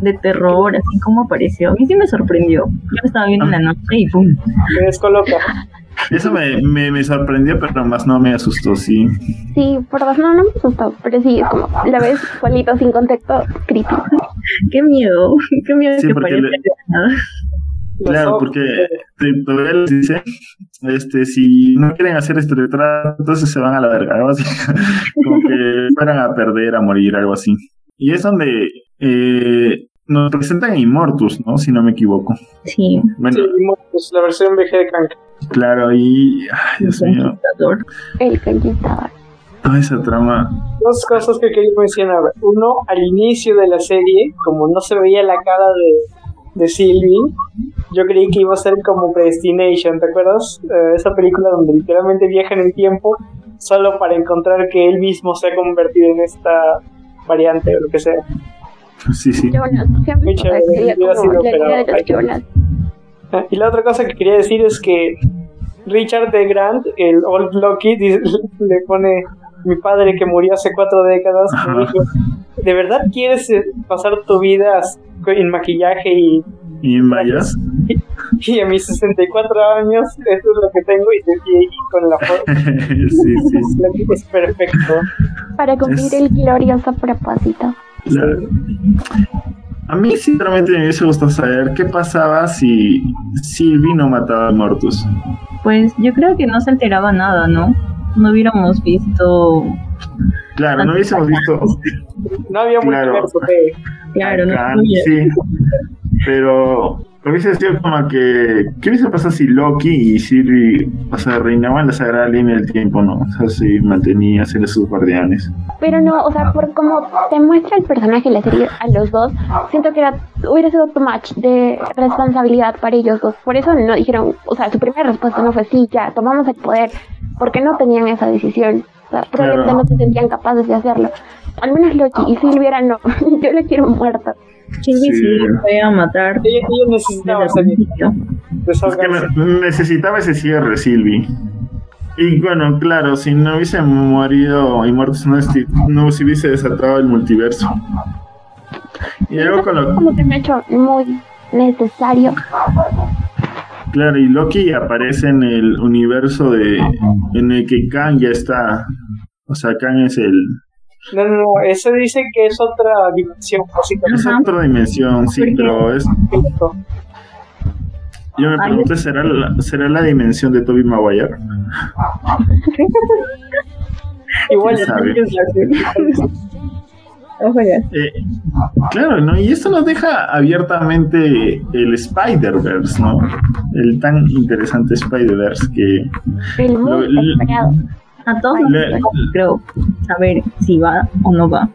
de terror, así como apareció. A mí sí me sorprendió. Yo lo estaba viendo en la noche y pum. Me descoloca. Eso me, me, me sorprendió, pero más no me asustó, sí. Sí, por dos no, no me asustó, pero sí, es como la ves solito, sin contexto, creepy. Qué miedo, qué miedo Sí, que parezca le-. Claro, porque todavía les dice, este, si no quieren hacer este retrato, entonces se van a la verga, algo así, como que fueran a perder, a morir, algo así. Y es donde eh, nos presentan Immortus, ¿no? Si no me equivoco. Sí. Bueno, Sí, Immortus, la versión VG de Kank. claro, y, ay, Dios mío, El conquistador. toda esa trama, Dos cosas que quería mencionar. Uno, al inicio de la serie, como no se veía la cara de, de Sylvie, yo creí que iba a ser como Predestination, ¿te acuerdas? Eh, esa película donde literalmente viaja en el tiempo solo para encontrar que él mismo se ha convertido en esta variante o lo que sea. sí, sí. Jonas. Siempre como sido Jonas. Ah, Y la otra cosa que quería decir es que Richard de Grant, el Old Loki, dice- le pone mi padre que murió hace cuatro décadas, me dijo, ¿de verdad quieres eh, pasar tu vida en maquillaje y, Y mayas, y a mis 64 años esto es lo que tengo y, y- y con la foto sí, sí, sí, es perfecto? Para cumplir Es- el glorioso propósito. A mí sinceramente me hubiese gustado saber qué pasaba si Sylvie no mataba a Mortus. Pues yo creo que no se alteraba nada, ¿no? No hubiéramos visto. Claro, no hubiésemos visto No había Claro. ¿qué? Claro, no. Khan, sí, pero hubiese sido como que ¿qué hubiese pasado si Loki y Sylvie, o sea, reinaban la sagrada línea del tiempo, ¿no? O sea, si mantenía ser sus guardianes. Pero no, o sea, por como te muestra el personaje la serie a los dos, siento que era, hubiera sido too much de responsabilidad para ellos dos. Por eso no dijeron, o sea, su primera respuesta no fue sí, ya, tomamos el poder, porque no tenían esa decisión. O sea, probablemente Claro. no se sentían capaces de hacerlo. Al menos Loki y Sylvia eran no, yo lo quiero muerto. Sylvie Sí. sí fue a matar Ella, ella necesitaba. Es que necesitaba ese cierre, Sylvie. Y bueno, claro, si no hubiese morido y Mortus no, no se hubiese desatado el multiverso. Y luego con lo, Como que me ha hecho muy necesario. Claro, y Loki aparece en el universo de en el que Kang ya está. O sea, Kang es el No, no, no, ese dice que es otra dimensión, básicamente. es otra dimensión, sí, pero es yo me pregunto será la, será la dimensión de Toby Maguire. Igual. Eh, claro, ¿no? Y esto nos deja abiertamente el Spider-Verse, ¿no? El tan interesante Spider-Verse que El muy Lo-. A todos Le- gusta, creo saber si va o no va.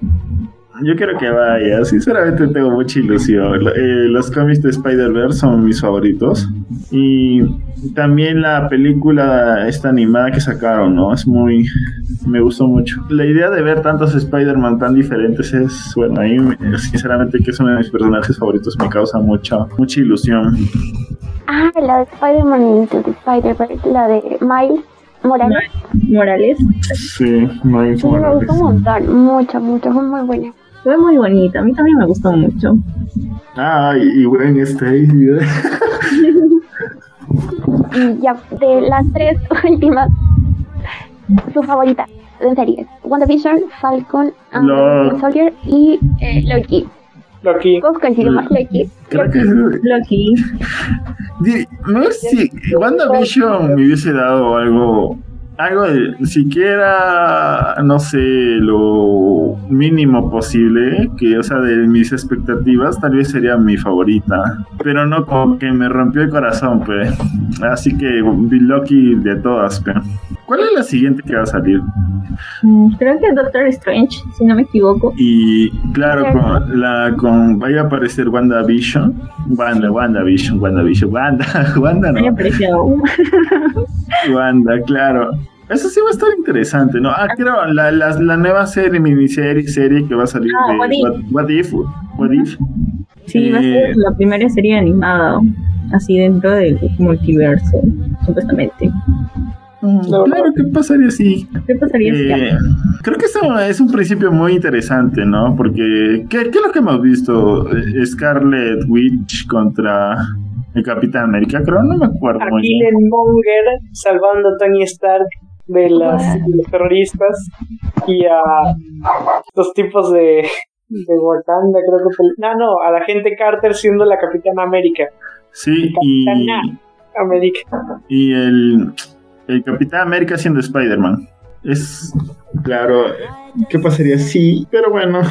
Yo quiero que vaya, sinceramente tengo mucha ilusión. Eh, los cómics de Spider-Verse son mis favoritos. Y también la película esta animada que sacaron, ¿no? Es muy... me gustó mucho. La idea de ver tantos Spider-Man tan diferentes es, bueno, a mí me- sinceramente que es uno de mis personajes favoritos, me causa mucha, mucha ilusión. Ah, la de Spider-Man Into the Spider-Verse, la de Miles Morales. Morales Sí, me gustó un montón, mucho, mucho, fue muy buena. fue muy bonita. A mí también me gustó mucho. Ah, y Gwen Stacy. Y ya, de las tres últimas, su favorita en series, WandaVision, Falcon, and Soldier y eh, Loki. Loki. Coincidimos, Loki. Creo que Loki. No sé si WandaVision me hubiese dado algo, algo de, siquiera, no sé, lo mínimo posible, que, o sea, de mis expectativas, tal vez sería mi favorita, pero no como que me rompió el corazón, pues. Así que vi Loki de todas, pero. ¿Cuál es la siguiente que va a salir? Mm, Creo que Doctor Strange, si no me equivoco. Y claro, con la con vaya a aparecer WandaVision, Wanda, WandaVision, WandaVision, Wanda, Wanda Me no. Wanda, claro. Eso sí va a estar interesante, ¿no? Ah, creo, la, la, la nueva serie, miniserie, serie que va a salir Ah, de What If. What, What If, What If. Sí, va a ser Eh, la primera serie animada, así dentro del multiverso, supuestamente. Claro, ¿qué pasaría si? ¿Qué pasaría si Eh, creo que eso es un principio muy interesante, ¿no? Porque, ¿qué, qué es lo que hemos visto? Eh, Scarlet Witch contra el Capitán América, creo, no me acuerdo A muy bien. Monger salvando a Tony Stark de, las, de los terroristas y a los tipos de, De Wakanda, creo que. No, no, a la gente Carter siendo la Capitana América. Sí, y. América. Y el, el Capitán América siendo Spider-Man. Es. Claro, ¿qué pasaría si? Pero bueno,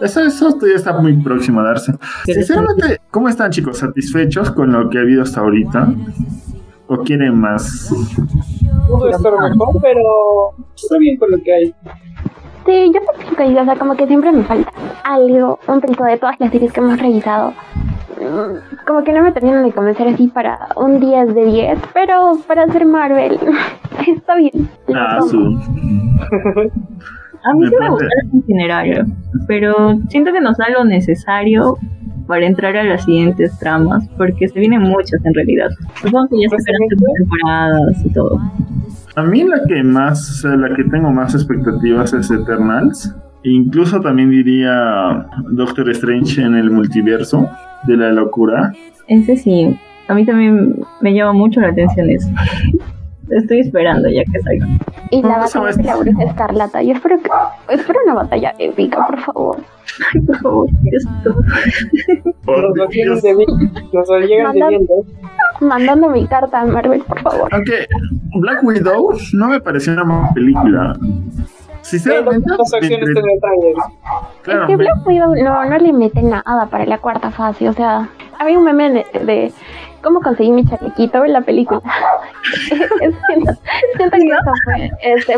eso, eso todavía está muy próximo a darse. Sinceramente, ¿cómo están, chicos? ¿Satisfechos con lo que ha habido hasta ahorita? ¿O quieren más? Pudo estar mejor, pero está bien con lo que hay. Sí, yo que o sea, como que siempre me falta algo, un poquito de todas las series que hemos revisado. Como que no me terminan de convencer así para un 10 de 10, pero para hacer Marvel está bien. Ah, su. A mí sí me gusta el itinerario, pero siento que nos da lo necesario para entrar a las siguientes tramas, porque se vienen muchas en realidad. Supongo que ya se esperan temporadas y todo. A mí la que más, la que tengo más expectativas es Eternals. Incluso también diría Doctor Strange en el multiverso de la locura. Ese sí, a mí también me llama mucho la atención eso. Estoy esperando ya que salga. Y la batalla de la bruja escarlata. Yo espero que espero una batalla épica, por favor. Ay, por favor, Nos lo llegan viendo mandando mi carta a Marvel, por favor. Aunque Black Widow no me pareció una mala película. Sinceramente, acciones entre... claro, es que Black Widow no, no le mete nada para la cuarta fase. O sea, había un meme de, cómo conseguí mi chalequito en la película. siento, siento, que eso fue. Este,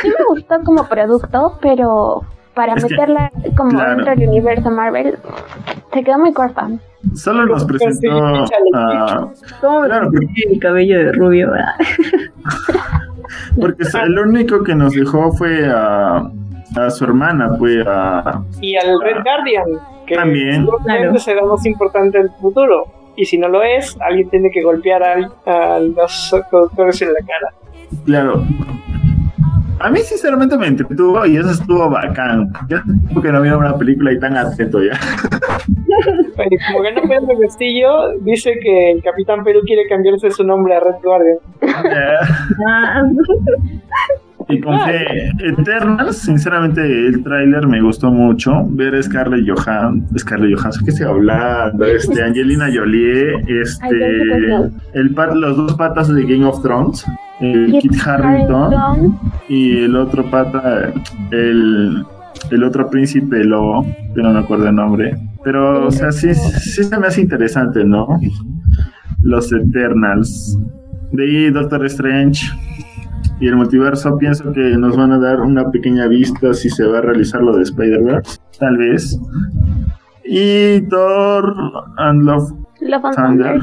sí me gustó como producto, pero para meterla como dentro del universo Marvel, se quedó muy corta. Solo nos presentó a... ¿Cómo claro, mi cabello de rubio? porque el único que nos dejó fue a, a su hermana, fue a... Y al Red Guardian, que también claro. será más importante en el futuro. Y si no lo es, alguien tiene que golpear a, a los doctores en la cara. Claro, a mí sinceramente me entretuvo y eso estuvo bacán. Ya que no había una película y tan atento ya. como que no Pedro Castillo dice que el Capitán Perú quiere cambiarse su nombre a Red Guardian. Y con fe Eternals, sinceramente el tráiler me gustó mucho. Ver a Scarlett Johansson, Scarlett Johansson, ¿qué se hablando? Este, Angelina Jolie, este, el los dos patas de Game of Thrones el Kit Harrington y el otro pata, el, el otro príncipe lobo, que no me acuerdo el nombre. Pero, o sea, sí, sí se me hace interesante, ¿no? Los Eternals. De ahí Doctor Strange y el multiverso pienso que nos van a dar una pequeña vista si se va a realizar lo de Spider-Verse, tal vez. Y Thor and Love, Love Thunder.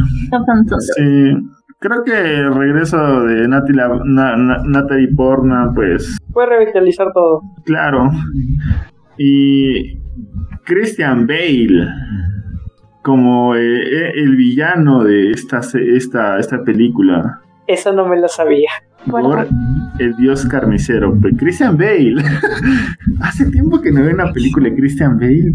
Sí Creo que el regreso de Natalie Portman, pues. Puede revitalizar todo. Claro. Y Christian Bale como eh, eh, el villano de esta, esta, esta película. Esa no me la sabía. Por el dios carnicero. Pues, Christian Bale. Hace tiempo que no veo una película de Christian Bale.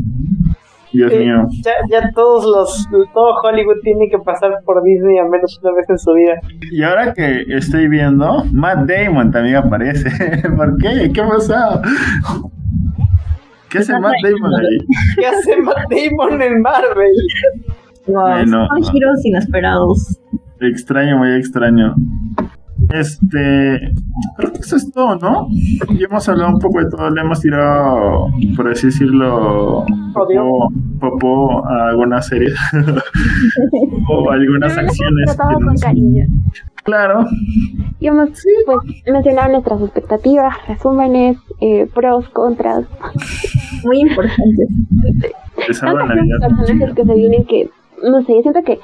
Dios mío. Ya, ya todos los, todo Hollywood tiene que pasar por Disney al menos una vez en su vida. Y ahora que estoy viendo, Matt Damon también aparece. ¿Por qué? ¿Qué pasó? ¿Qué hace Matt Damon ahí? ¿Qué hace Matt Damon en Marvel? Wow, son giros inesperados. Extraño, muy extraño. Este, creo que eso es todo, ¿no? Ya hemos hablado un poco de todo, le hemos tirado, por así decirlo, popó, a algunas series o algunas acciones. con cariño. Claro. Y hemos pues, mencionado nuestras expectativas, resúmenes, eh, pros, contras. Muy importantes. personajes que se vienen que, no sé, siento que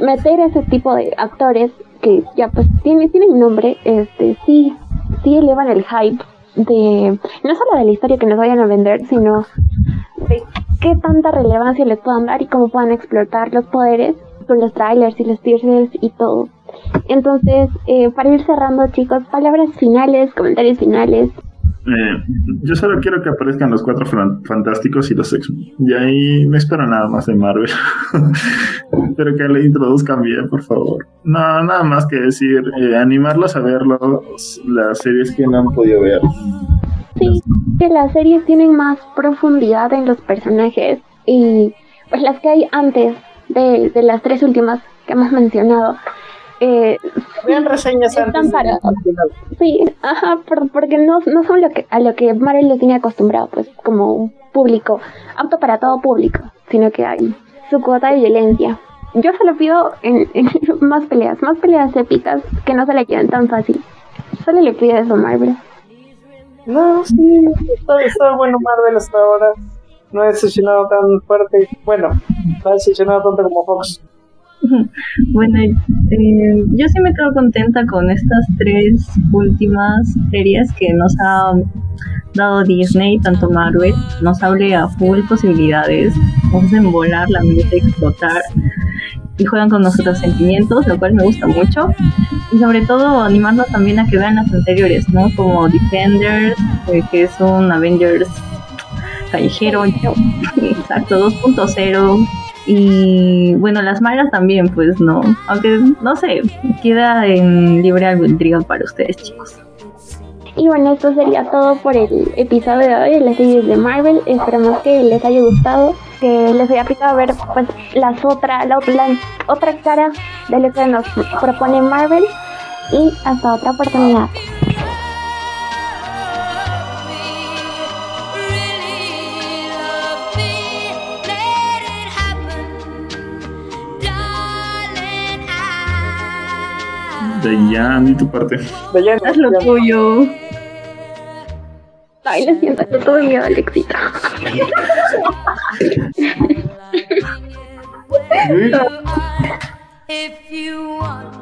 meter ese tipo de actores que ya pues tiene, tienen nombre, este, sí, sí elevan el hype de, no solo de la historia que nos vayan a vender, sino de qué tanta relevancia les puedan dar y cómo puedan explotar los poderes con los trailers y los teasers y todo. Entonces, eh, para ir cerrando, chicos, palabras finales, comentarios finales. Eh, yo solo quiero que aparezcan los cuatro fantásticos y los x Y ahí no espero nada más de Marvel. Espero que le introduzcan bien, por favor. No, nada más que decir, eh, animarlos a ver las series que no han podido ver. Sí, que las series tienen más profundidad en los personajes y pues las que hay antes de las tres últimas que hemos mencionado. Eh, Vean reseñas antes. para- Sí, ajá, por- porque no, no son lo que, a lo que Marvel lo tiene acostumbrado, pues como un público, apto para todo público, sino que hay su cuota de violencia. Yo solo pido en, en más peleas, más peleas épicas, que no se la lleven tan fácil. Solo le pido eso a Marvel. No, sí, está, está bueno Marvel hasta ahora. No ha decepcionado tan fuerte. Bueno, no ha decepcionado tanto como Fox. Bueno, eh, yo sí me quedo contenta con estas tres últimas series que nos ha dado Disney, tanto Marvel, nos abre a full posibilidades, nos hacen volar la mente, explotar y juegan con nuestros sentimientos, lo cual me gusta mucho. Y sobre todo animarnos también a que vean las anteriores, ¿no? Como Defenders, eh, que es un Avengers callejero, exacto, 2.0. Y bueno, las malas también, pues no. Aunque no sé, queda en libre albedrío para ustedes, chicos. Y bueno, esto sería todo por el episodio de hoy de las series de Marvel. Esperamos que les haya gustado, que les haya picado ver pues las otra, la, la otra cara de lo que nos propone Marvel. Y hasta otra oportunidad. I De ya, di tu parte. Dayan, Haz lo tuyo. Ay, lo siento, yo tuve miedo, Alexita. Uy, if you want